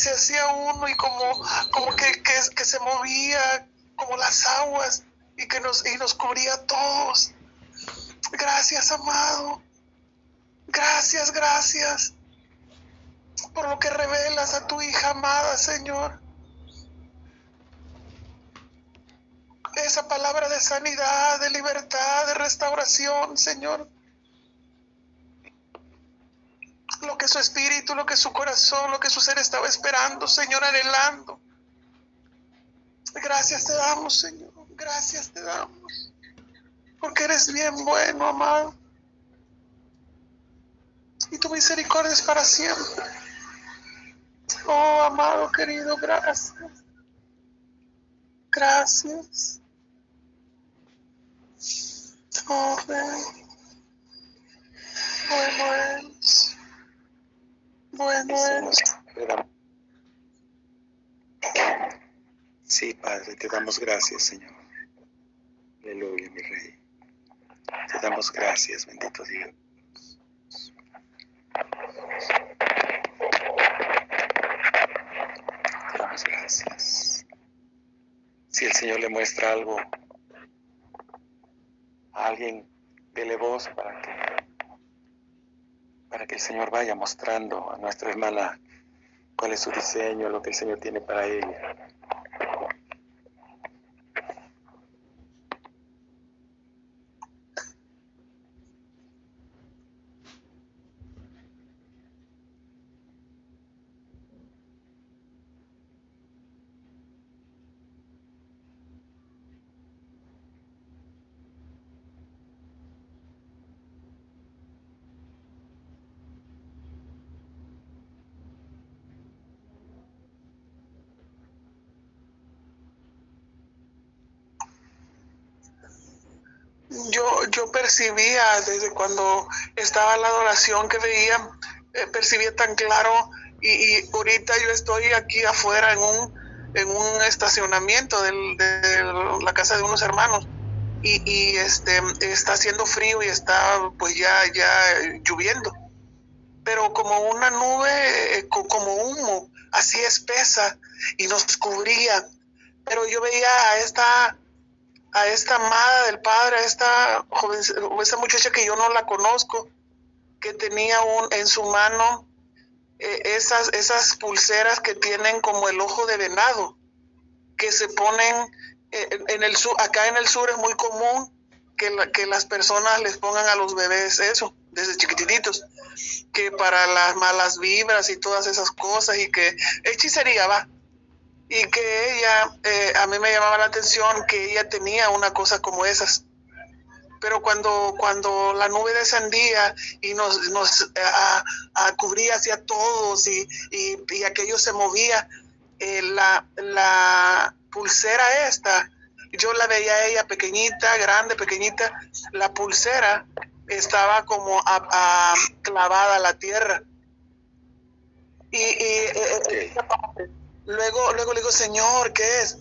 se hacía uno y como, como que, que, se movía como las aguas y que nos, y nos cubría a todos. Gracias, amado. Gracias, gracias por lo que revelas a tu hija amada, Señor. Esa palabra de sanidad, de libertad, de restauración, Señor. Lo que su espíritu, lo que su corazón, lo que su ser estaba esperando, Señor, anhelando. Gracias te damos, Señor. Gracias te damos. Porque eres bien bueno, amado. Y tu misericordia es para siempre. Oh, amado querido, gracias. Gracias. Oh, Bueno es. Sí, Padre, te damos gracias, Señor. Aleluya, mi Rey. Te damos gracias, bendito Dios. gracias. Si el Señor le muestra algo a alguien, dele voz para que, para que el Señor vaya mostrando a nuestra hermana cuál es su diseño, lo que el Señor tiene para ella. Yo, percibía desde cuando estaba la adoración que veía, eh, percibía tan claro y, ahorita yo estoy aquí afuera en un, en un estacionamiento de la casa de unos hermanos y, y, este está haciendo frío y está pues ya, ya lloviendo. Pero como una nube, eh, como humo, así espesa y nos cubría. Pero yo veía a esta a esta amada del padre, a esta joven, muchacha que yo no la conozco, que tenía un, en su mano eh, esas, esas pulseras que tienen como el ojo de venado, que se ponen eh, en el sur, acá en el sur es muy común que, que las personas les pongan a los bebés eso, desde chiquititos, que para las malas vibras y todas esas cosas y que hechicería va y que ella, eh, a mí me llamaba la atención que ella tenía una cosa como esas. Pero cuando, cuando la nube descendía y nos, nos a, cubría hacia todos y, y, aquello se movía, eh, la, la pulsera esta, yo la veía a ella pequeñita, grande, pequeñita, la pulsera estaba como a, clavada a la tierra. Y, y eh, Luego, luego le digo, Señor, ¿qué es?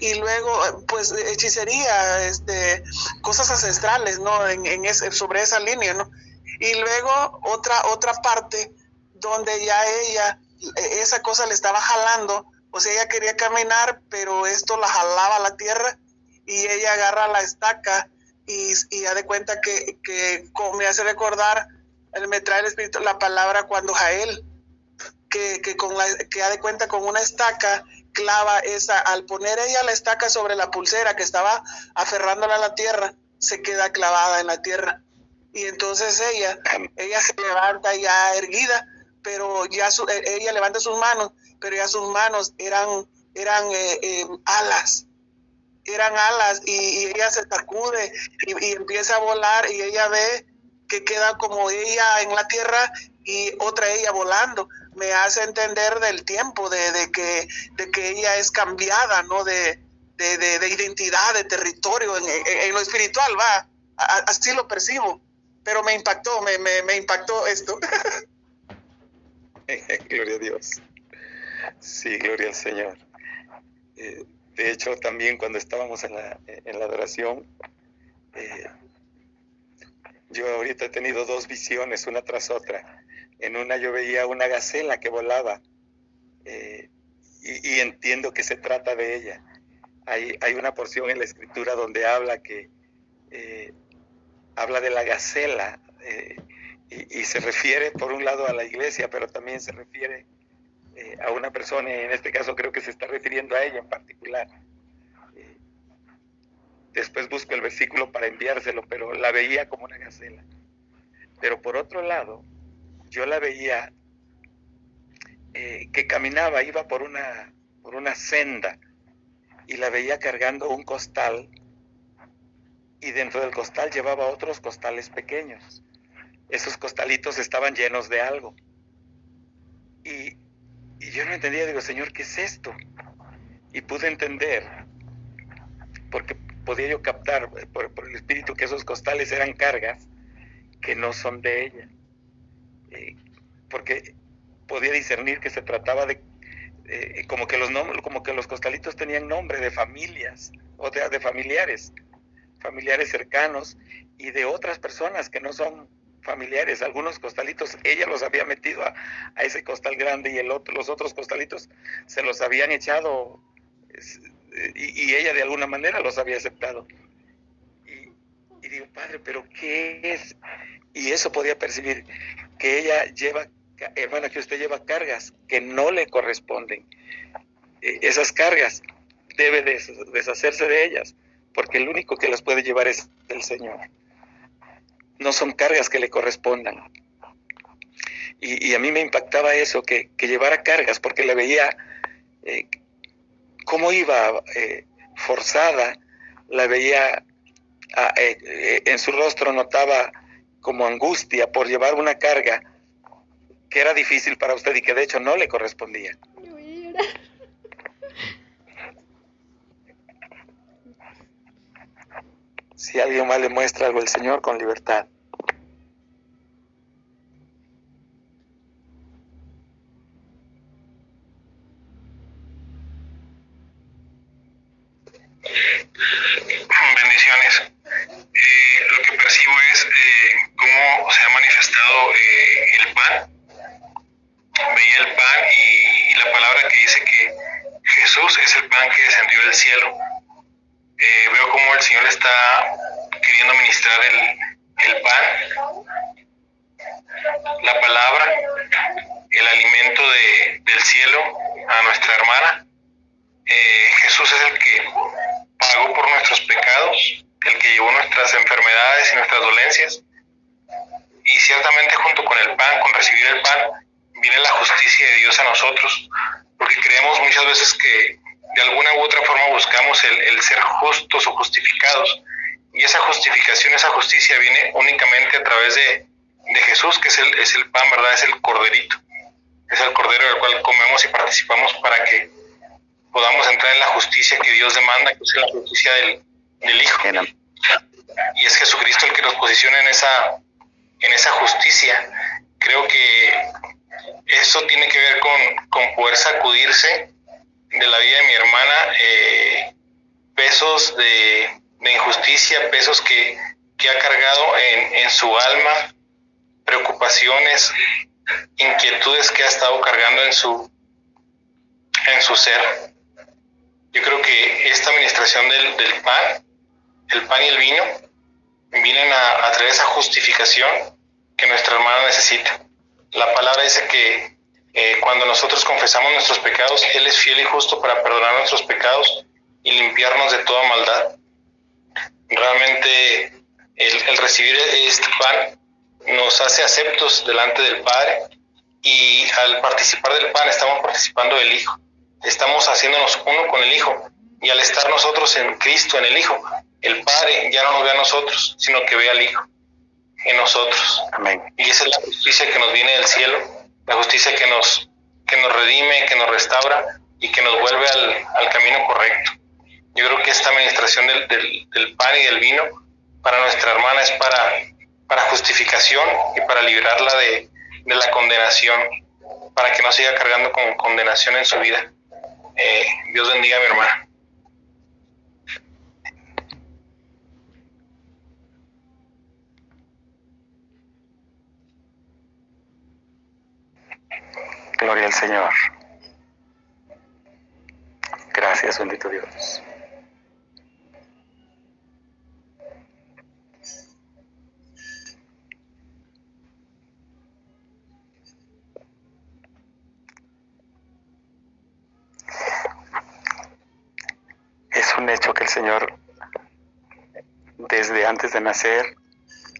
Y luego, pues, hechicería, este, cosas ancestrales, ¿no? En, en ese, sobre esa línea, ¿no? Y luego otra, otra parte donde ya ella, esa cosa le estaba jalando, o sea, ella quería caminar, pero esto la jalaba a la tierra y ella agarra la estaca y, y da de cuenta que, que me hace recordar, me trae el espíritu la palabra cuando Jael que, que, con la, que ha de cuenta con una estaca clava esa, al poner ella la estaca sobre la pulsera que estaba aferrándola a la tierra, se queda clavada en la tierra. Y entonces ella, ella se levanta ya erguida, pero ya su, e, ella levanta sus manos, pero ya sus manos eran, eran eh, eh, alas, eran alas y, ella se sacude y, y empieza a volar y ella ve que queda como ella en la tierra y otra ella volando me hace entender del tiempo, de, que, de que ella es cambiada, ¿no? De, de, identidad, de territorio, en, lo espiritual, va, así lo percibo, pero me impactó, me, me, impactó esto. gloria a Dios. Sí, gloria al Señor. Eh, de hecho, también cuando estábamos en la, en la adoración, eh, yo ahorita he tenido dos visiones, una tras otra en una yo veía una gacela que volaba eh, y, entiendo que se trata de ella. Hay, hay, una porción en la escritura donde habla que eh, habla de la gacela eh, y, se refiere por un lado a la iglesia, pero también se refiere a una persona, y en este caso creo que se está refiriendo a ella en particular. después busco el versículo para enviárselo, pero la veía como una gacela. Pero por otro lado, yo la veía eh, que caminaba, iba por una, por una senda y la veía cargando un costal y dentro del costal llevaba otros costales pequeños. Esos costalitos estaban llenos de algo. Y, yo no entendía, digo, Señor, ¿qué es esto? Y pude entender, porque podía yo captar por, el Espíritu que esos costales eran cargas que no son de ella. Eh, porque podía discernir que se trataba de eh, como que los como que los costalitos tenían nombre de familias o de, de, familiares familiares cercanos y de otras personas que no son familiares. Algunos costalitos ella los había metido a, ese costal grande y el otro los otros costalitos se los habían echado y, y, ella de alguna manera los había aceptado. Y, y digo padre pero qué es y eso podía percibir que ella lleva hermana, que usted lleva cargas que no le corresponden. Eh, esas cargas debe deshacerse de ellas, porque el único que las puede llevar es el Señor. No son cargas que le correspondan. Y, a mí me impactaba eso, que, llevara cargas, porque le veía eh, cómo iba eh, forzada, la veía ah, en su rostro, notaba como angustia por llevar una carga que era difícil para usted y que de hecho no le correspondía. Si alguien más le muestra algo al Señor con libertad. Bendiciones. Eh, lo que percibo es eh, cómo se ha manifestado eh, el pan veía el pan y, la palabra que dice que Jesús es el pan que descendió del cielo. Eh, veo cómo el Señor está queriendo ministrar el, pan, la palabra, el alimento del cielo a nuestra hermana. Eh, Jesús es el que pagó por nuestros pecados, el que llevó nuestras enfermedades y nuestras dolencias. Y ciertamente junto con el pan, con recibir el pan, viene la justicia de Dios a nosotros, porque creemos muchas veces que de alguna u otra forma buscamos el, ser justos o justificados. Y esa justificación, esa justicia viene únicamente a través de, Jesús, que es el, es el pan, ¿verdad? Es el corderito. Es el cordero del cual comemos y participamos para que podamos entrar en la justicia que Dios demanda, que es la justicia del, del Hijo. Y es Jesucristo el que nos posiciona en esa, en esa justicia. Creo que eso tiene que ver con, poder sacudirse de la vida de mi hermana eh, pesos de, injusticia, pesos que, ha cargado en, su alma, preocupaciones, inquietudes que ha estado cargando en su, en su ser. Yo creo que esta administración del, pan, el pan y el vino, vienen a, a traer esa justificación que nuestra hermana necesita. La palabra dice que eh, cuando nosotros confesamos nuestros pecados, Él es fiel y justo para perdonar nuestros pecados y limpiarnos de toda maldad. Realmente el, recibir este pan nos hace aceptos delante del Padre y al participar del pan estamos participando del Hijo. Estamos haciéndonos uno con el Hijo y al estar nosotros en Cristo, en el Hijo, el Padre ya no nos ve a nosotros, sino que ve al Hijo en nosotros. Amén. Y esa es la justicia que nos viene del cielo, la justicia que nos, que nos redime, que nos restaura y que nos vuelve al, al camino correcto. Yo creo que esta administración del, del, pan y del vino para nuestra hermana es para, para justificación y para liberarla de, de la condenación, para que no siga cargando con condenación en su vida. Eh, Dios bendiga a mi hermana. Gloria al Señor. Gracias, bendito Dios. Es un hecho que el Señor, desde antes de nacer,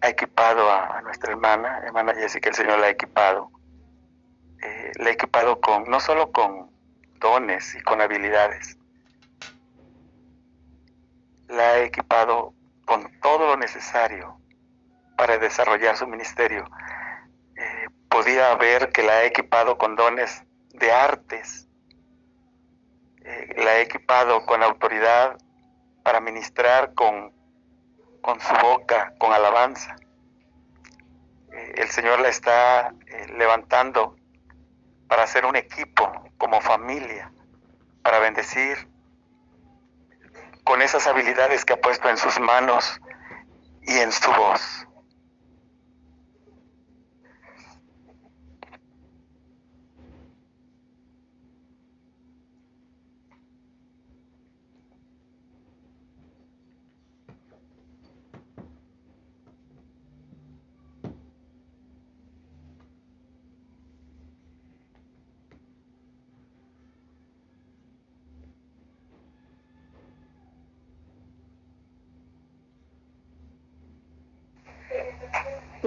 ha equipado a, nuestra hermana, hermana Jessica, el Señor la ha equipado. Eh, la ha equipado con, no solo con dones y con habilidades, la ha equipado con todo lo necesario para desarrollar su ministerio. Eh, podía ver que la ha equipado con dones de artes, eh, la ha equipado con autoridad para ministrar con con su boca, con alabanza. El Señor la está levantando para hacer un equipo como familia, para bendecir con esas habilidades que ha puesto en sus manos y en su voz.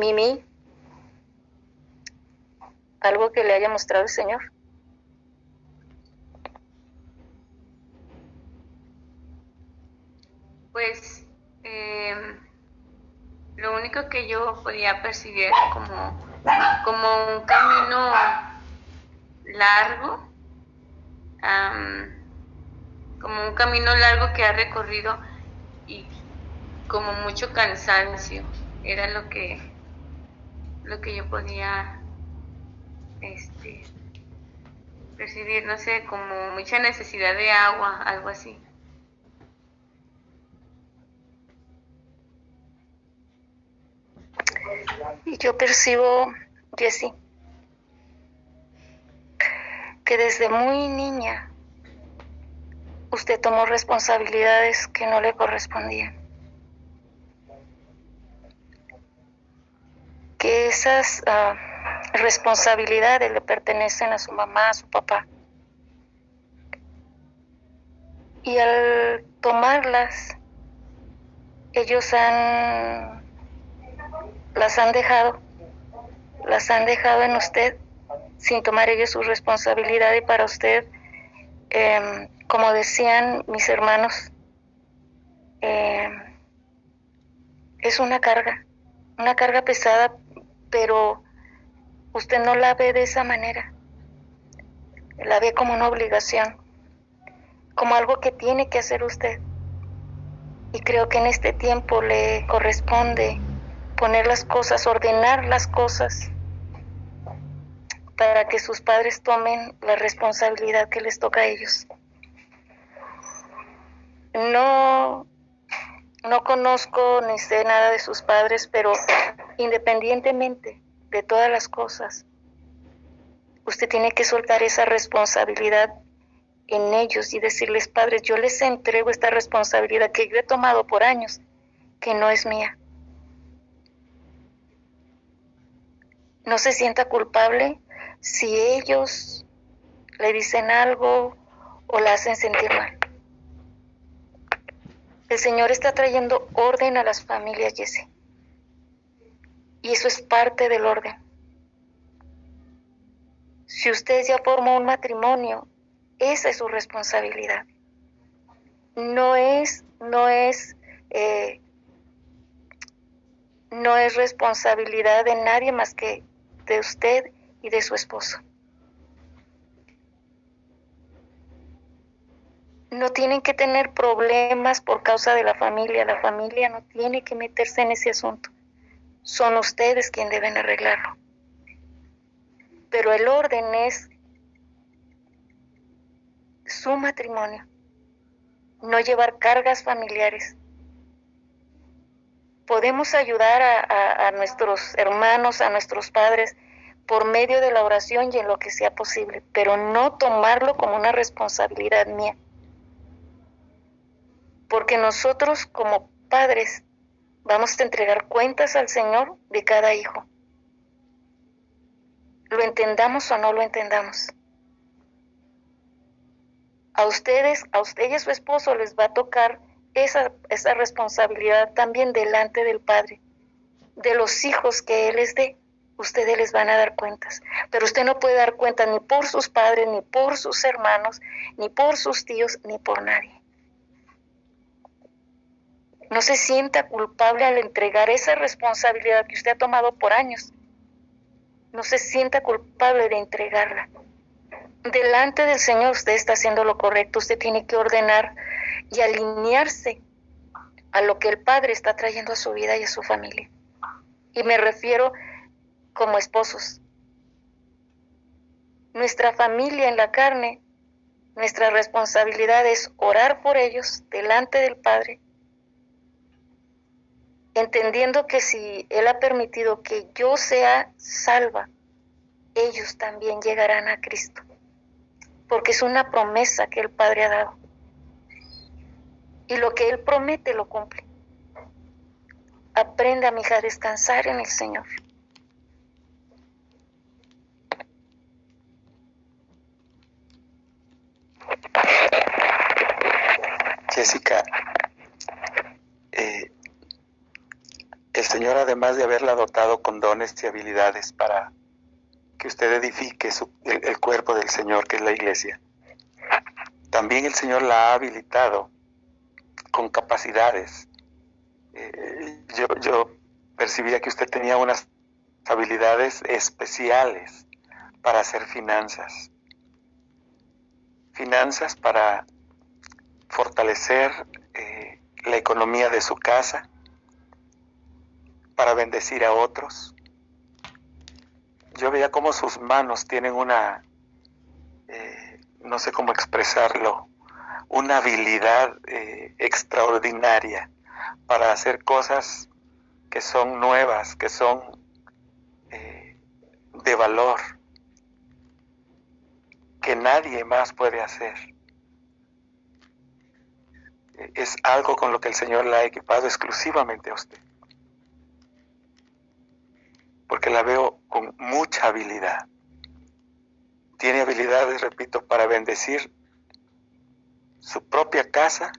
Mimi, algo que le haya mostrado el Señor. Pues em, lo único que yo podía percibir como, como un camino largo, como un camino largo que ha recorrido y como mucho cansancio, era lo que lo que yo podía este, percibir, no sé, como mucha necesidad de agua, algo así. Y yo percibo, Jessie, que desde muy niña usted tomó responsabilidades que no le correspondían. Que esas ah, responsabilidades le pertenecen a su mamá, a su papá. Y al tomarlas, ellos han, las han dejado, las han dejado en usted sin tomar ellos su responsabilidad y para usted, em, como decían mis hermanos, em, es una carga, una carga pesada pero usted no la ve de esa manera. La ve como una obligación, como algo que tiene que hacer usted. Y creo que en este tiempo le corresponde poner las cosas, ordenar las cosas para que sus padres tomen la responsabilidad que les toca a ellos. No no conozco ni sé nada de sus padres, pero independientemente de todas las cosas, usted tiene que soltar esa responsabilidad en ellos y decirles, padres, yo les entrego esta responsabilidad que yo he tomado por años, que no es mía. No se sienta culpable si ellos le dicen algo o la hacen sentir mal. El Señor está trayendo orden a las familias, Jesse. Y eso es parte del orden. Si usted ya formó un matrimonio, esa es su responsabilidad. No es, no es, eh, no es responsabilidad de nadie más que de usted y de su esposo. no tienen que tener problemas por causa de la familia. La familia no tiene que meterse en ese asunto. Son ustedes quienes deben arreglarlo. Pero el orden es su matrimonio, no llevar cargas familiares. Podemos ayudar a, a nuestros hermanos, a nuestros padres, por medio de la oración y en lo que sea posible, pero no tomarlo como una responsabilidad mía porque nosotros como padres vamos a entregar cuentas al Señor de cada hijo. Lo entendamos o no lo entendamos. A ustedes, a usted y a su esposo les va a tocar esa, esa responsabilidad también delante del Padre, de los hijos que Él les dé ustedes les van a dar cuentas. Pero usted no puede dar cuenta ni por sus padres, ni por sus hermanos, ni por sus tíos, ni por nadie. No se sienta culpable al entregar esa responsabilidad que usted ha tomado por años. No se sienta culpable de entregarla. Delante del Señor usted está haciendo lo correcto. Usted tiene que ordenar y alinearse a lo que el Padre está trayendo a su vida y a su familia. Y me refiero como esposos. Nuestra familia en la carne, nuestra responsabilidad es orar por ellos delante del Padre, entendiendo que si Él ha permitido que yo sea salva, ellos también llegarán a Cristo, porque es una promesa que el Padre ha dado. Y lo que Él promete lo cumple. Aprenda, mi hija, a descansar en el Señor. Jessica, eh, el Señor además de haberla dotado con dones y habilidades para que usted edifique el, cuerpo del Señor, que es la iglesia, también el Señor la ha habilitado con capacidades. Eh, yo, percibía que usted tenía unas habilidades especiales para hacer finanzas. Finanzas para fortalecer eh, la economía de su casa, para bendecir a otros. Yo veía cómo sus manos tienen una, eh, no sé cómo expresarlo, una habilidad eh, extraordinaria para hacer cosas que son nuevas, que son de valor, que nadie más puede hacer es algo con lo que el Señor la ha equipado exclusivamente a usted. Porque la veo con mucha habilidad. Tiene habilidades, repito, para bendecir su propia casa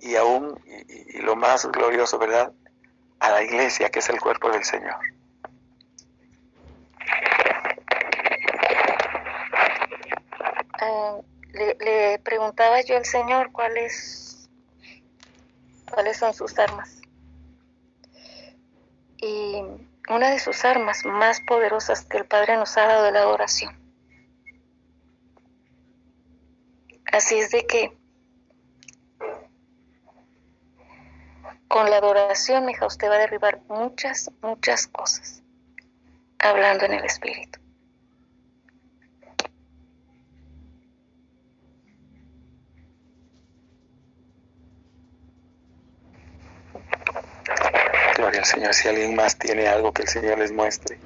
y aún, y, lo más glorioso, ¿verdad? A la iglesia que es el cuerpo del Señor. Ah, le, preguntaba yo al Señor cuáles, cuáles son sus armas. Y una de sus armas más poderosas que el Padre nos ha dado la adoración. Así es de que con la adoración, hija, usted va a derribar muchas, muchas cosas, hablando en el Espíritu. Al Señor. Si alguien más tiene algo que el Señor les muestre.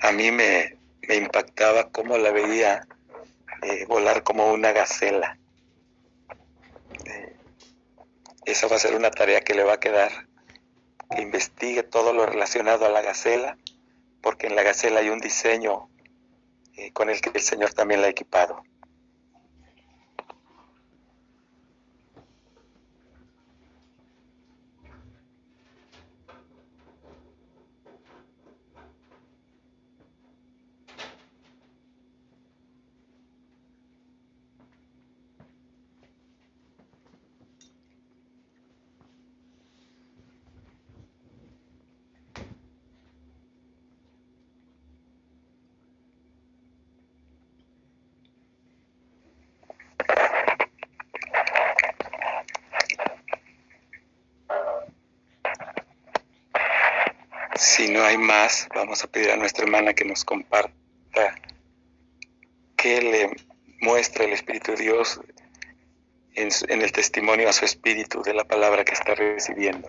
A mí me, impactaba cómo la veía eh, volar como una gacela esa va a ser una tarea que le va a quedar, que investigue todo lo relacionado a la gacela, porque en la gacela hay un diseño eh, con el que el Señor también la ha equipado. Si no hay más, vamos a pedir a nuestra hermana que nos comparta qué le muestra el Espíritu de Dios en, en el testimonio a su espíritu de la palabra que está recibiendo.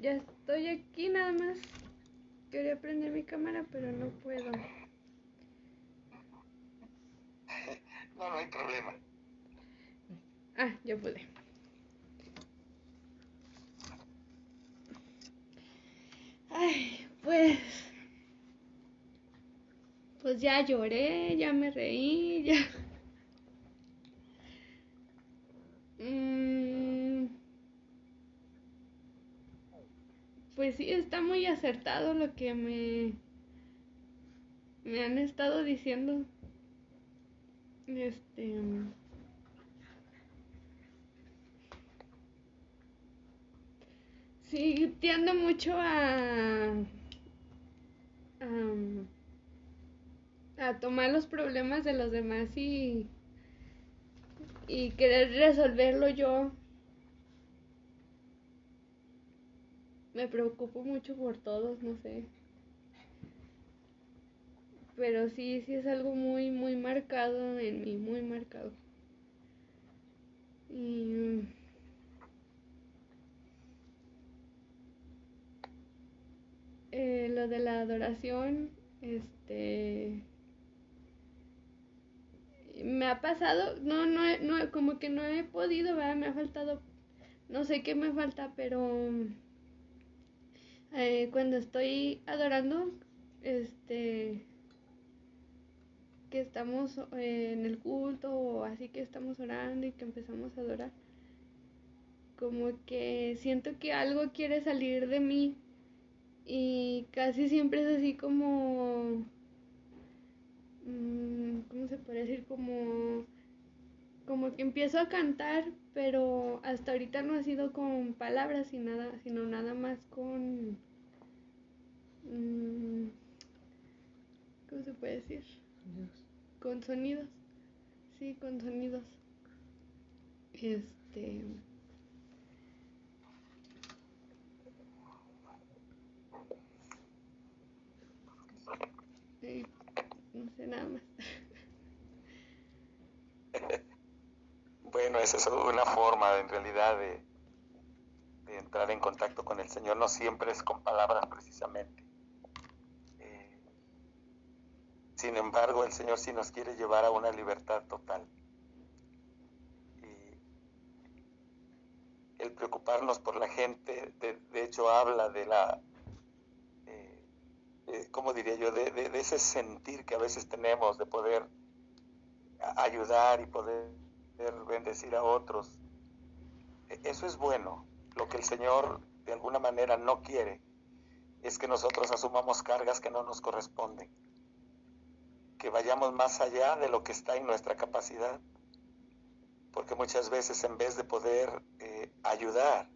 Ya estoy aquí nada más. Quería prender mi cámara, pero no puedo. No, no hay problema. Ah, ya pude. Ay, pues. Pues ya lloré, ya me reí, ya. Pues sí, está muy acertado lo que me. Me han estado diciendo. Este. Sí, tiendo mucho a, a, a tomar los problemas de los demás y, y querer resolverlo yo. Me preocupo mucho por todos, no sé. Pero sí, sí es algo muy, muy marcado en mí, muy marcado. Y eh, lo de la adoración, este me ha pasado, no, no, no, como que no he podido. Me ha faltado, no sé qué me falta, pero eh, cuando estoy adorando, este, que estamos eh, en el culto o así que estamos orando y que empezamos a adorar, como que siento que algo quiere salir de mí y casi siempre es así como mm, ¿cómo se puede decir? Como como que empiezo a cantar, pero hasta ahorita no ha sido con palabras y nada, sino nada más con mm, ¿cómo se puede decir? Con sonidos. Sí, con sonidos. Este no sé nada más. Bueno, esa es una forma en realidad de, entrar en contacto con el Señor. No siempre es con palabras precisamente. Eh, sin embargo, el Señor sí nos quiere llevar a una libertad total. Y el preocuparnos por la gente, de, de hecho, habla de la eh, ¿cómo diría yo?, de, de, ese sentir que a veces tenemos de poder ayudar y poder bendecir a otros. E, eso es bueno. Lo que el Señor de alguna manera no quiere es que nosotros asumamos cargas que no nos corresponden, que vayamos más allá de lo que está en nuestra capacidad, porque muchas veces en vez de poder eh, ayudar,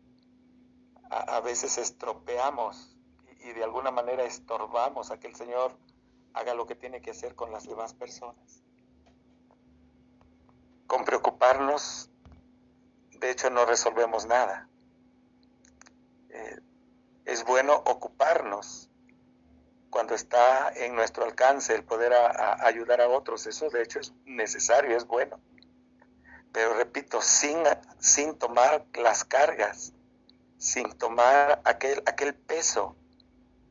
a, a veces estropeamos y de alguna manera estorbamos a que el Señor haga lo que tiene que hacer con las demás personas. Con preocuparnos, de hecho, no resolvemos nada. Eh, es bueno ocuparnos cuando está en nuestro alcance el poder ayudar a otros. Eso, de hecho, es necesario, es bueno. Pero repito, sin, tomar las cargas, sin tomar aquel, aquel peso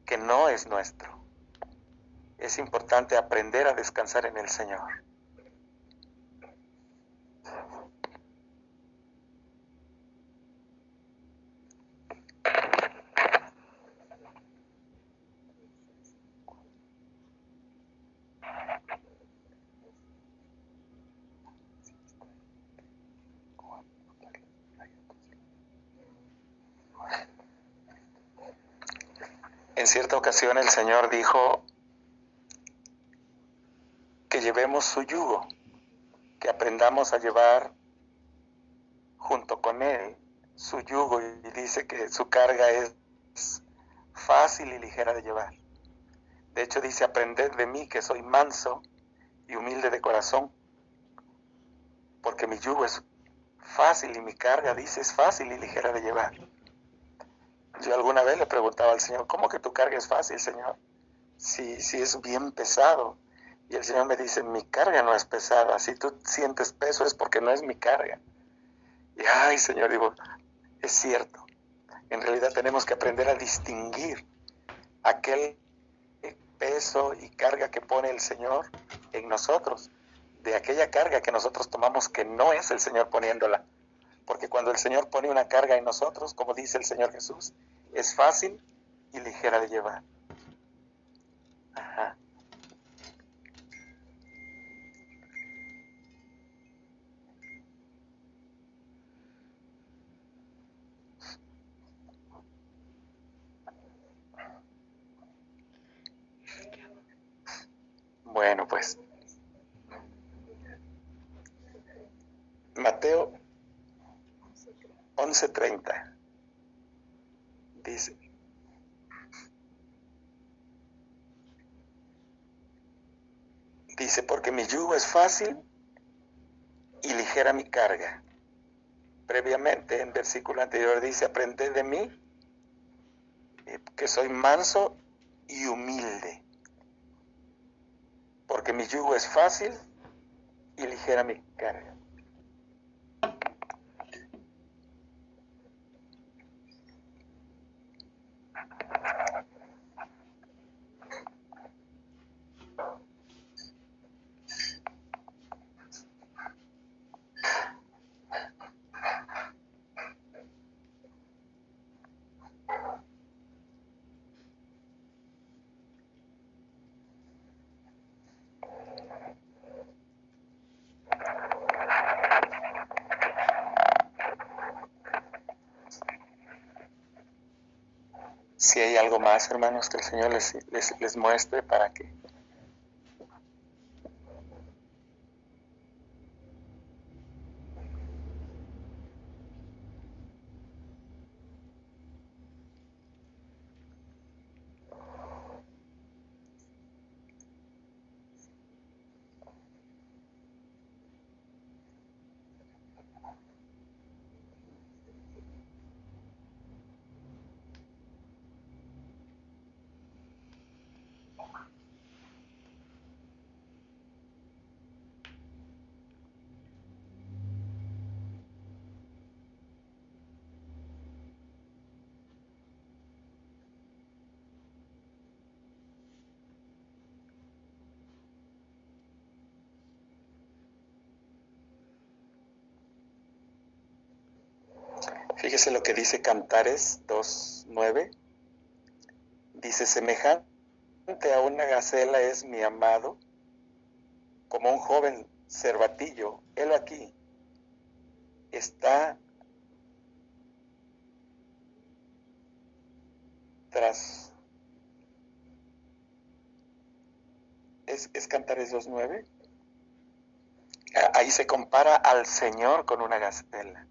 que no es nuestro. Es importante aprender a descansar en el Señor. El Señor dijo que llevemos su yugo, que aprendamos a llevar junto con Él su yugo y dice que su carga es fácil y ligera de llevar. De hecho dice, aprended de mí que soy manso y humilde de corazón, porque mi yugo es fácil y mi carga, dice, es fácil y ligera de llevar. Yo alguna vez le preguntaba al Señor, ¿cómo que tu carga es fácil, Señor? Si, si es bien pesado. Y el Señor me dice, mi carga no es pesada. Si tú sientes peso es porque no es mi carga. Y ay, Señor, digo, es cierto. En realidad tenemos que aprender a distinguir aquel peso y carga que pone el Señor en nosotros, de aquella carga que nosotros tomamos que no es el Señor poniéndola. Porque cuando el Señor pone una carga en nosotros, como dice el Señor Jesús, es fácil y ligera de llevar. Ajá. Bueno, pues Mateo 11:30 dice, dice, porque mi yugo es fácil y ligera mi carga. Previamente, en versículo anterior dice, aprended de mí, eh, que soy manso y humilde porque mi yugo es fácil y ligera mi carga. Si hay algo más, hermanos, que el Señor les, les, les muestre para que Fíjese lo que dice Cantares 2.9. Dice, semejante a una gacela es mi amado, como un joven cervatillo. Él aquí está tras... ¿Es, es Cantares 2.9? Ahí se compara al Señor con una gacela.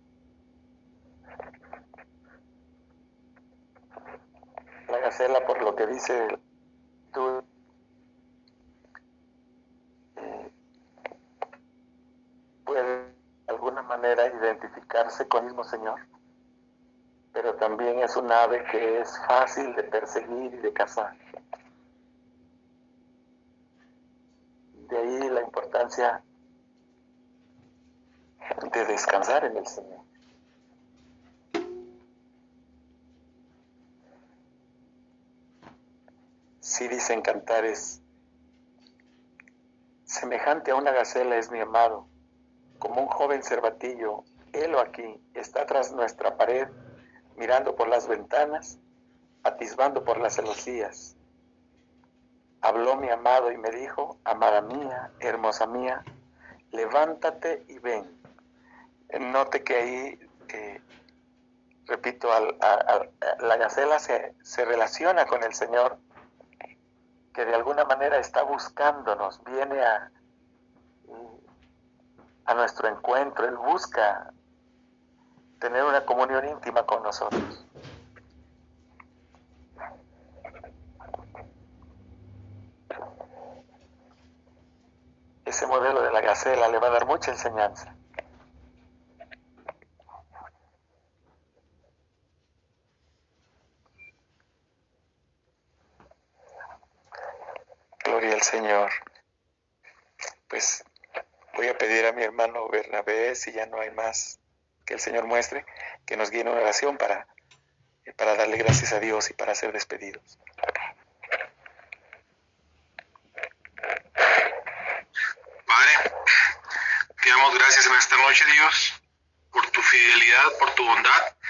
La gacela por lo que dice tú eh, puede de alguna manera identificarse con el mismo Señor, pero también es un ave que es fácil de perseguir y de cazar. De ahí la importancia de descansar en el Señor. Sí dicen cantares, semejante a una gacela es mi amado, como un joven cervatillo, helo aquí, está tras nuestra pared, mirando por las ventanas, atisbando por las celosías. Habló mi amado y me dijo, amada mía, hermosa mía, levántate y ven. Note que ahí eh, repito, la gacela se, se relaciona con el Señor, que de alguna manera está buscándonos, viene a, a nuestro encuentro, Él busca tener una comunión íntima con nosotros. Ese modelo de la gacela le va a dar mucha enseñanza. Gloria al Señor. Pues voy a pedir a mi hermano Bernabé, si ya no hay más que el Señor muestre, que nos guíe una oración para, para darle gracias a Dios y para ser despedidos. Padre, te damos gracias en esta noche, Dios, por tu fidelidad, por tu bondad